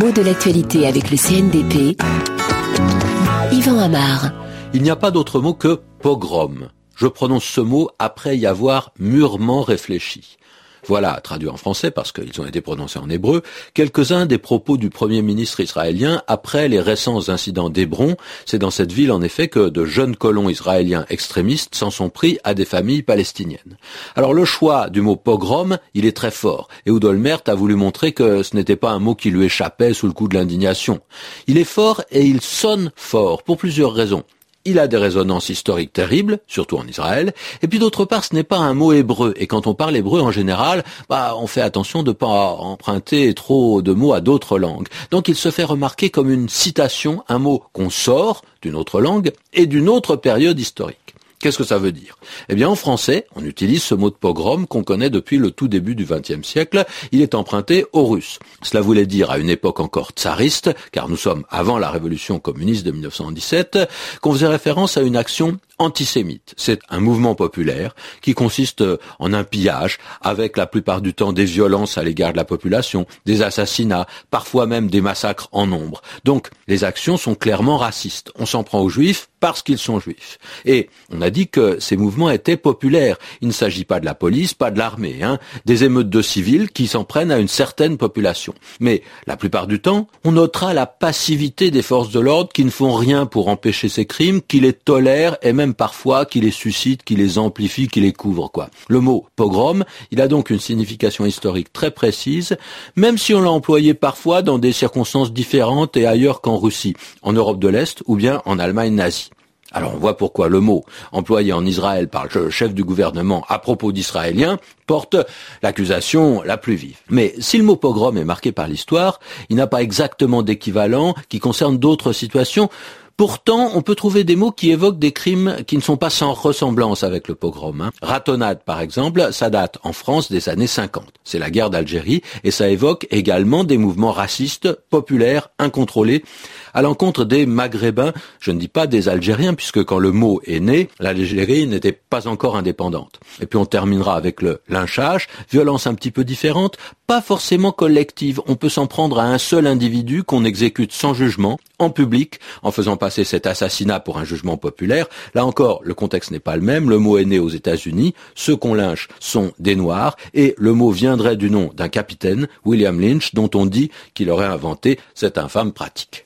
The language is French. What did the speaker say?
l'écho de l'actualité avec le CNDP. Yvan. Il n'y a pas d'autre mot que pogrom. Je prononce ce mot après y avoir mûrement réfléchi. Voilà, traduit en français parce qu'ils ont été prononcés en hébreu, quelques-uns des propos du Premier ministre israélien après les récents incidents d'Hébron. C'est dans cette ville en effet que de jeunes colons israéliens extrémistes s'en sont pris à des familles palestiniennes. Alors le choix du mot pogrom, il est très fort, et Oudolmert a voulu montrer que ce n'était pas un mot qui lui échappait sous le coup de l'indignation. Il est fort et il sonne fort pour plusieurs raisons il a des résonances historiques terribles, surtout en Israël, et puis d'autre part, ce n'est pas un mot hébreu, et quand on parle hébreu en général, bah, on fait attention de ne pas emprunter trop de mots à d'autres langues. Donc il se fait remarquer comme une citation, un mot qu'on sort d'une autre langue et d'une autre période historique. Qu'est-ce que ça veut dire? Eh bien, en français, on utilise ce mot de pogrom qu'on connaît depuis le tout début du XXe siècle. Il est emprunté aux Russes. Cela voulait dire à une époque encore tsariste, car nous sommes avant la révolution communiste de 1917, qu'on faisait référence à une action antisémite. C'est un mouvement populaire qui consiste en un pillage avec la plupart du temps des violences à l'égard de la population, des assassinats, parfois même des massacres en nombre. Donc les actions sont clairement racistes. On s'en prend aux juifs parce qu'ils sont juifs. Et on a dit que ces mouvements étaient populaires. Il ne s'agit pas de la police, pas de l'armée, hein, des émeutes de civils qui s'en prennent à une certaine population. Mais la plupart du temps, on notera la passivité des forces de l'ordre qui ne font rien pour empêcher ces crimes, qui les tolèrent et même parfois qui les suscite, qui les amplifie, qui les couvre, quoi. Le mot pogrom, il a donc une signification historique très précise, même si on l'a employé parfois dans des circonstances différentes et ailleurs qu'en Russie, en Europe de l'Est ou bien en Allemagne nazie. Alors on voit pourquoi le mot employé en Israël par le chef du gouvernement à propos d'Israéliens porte l'accusation la plus vive. Mais si le mot pogrom est marqué par l'histoire, il n'a pas exactement d'équivalent qui concerne d'autres situations Pourtant, on peut trouver des mots qui évoquent des crimes qui ne sont pas sans ressemblance avec le pogrom. Hein. Ratonnade, par exemple, ça date en France des années 50. C'est la guerre d'Algérie et ça évoque également des mouvements racistes, populaires, incontrôlés, à l'encontre des Maghrébins, je ne dis pas des Algériens, puisque quand le mot est né, l'Algérie n'était pas encore indépendante. Et puis on terminera avec le lynchage, violence un petit peu différente, pas forcément collective. On peut s'en prendre à un seul individu qu'on exécute sans jugement, en public, en faisant passer cet assassinat pour un jugement populaire. Là encore, le contexte n'est pas le même. Le mot est né aux États-Unis. Ceux qu'on lynche sont des Noirs. Et le mot viendrait du nom d'un capitaine, William Lynch, dont on dit qu'il aurait inventé cette infâme pratique.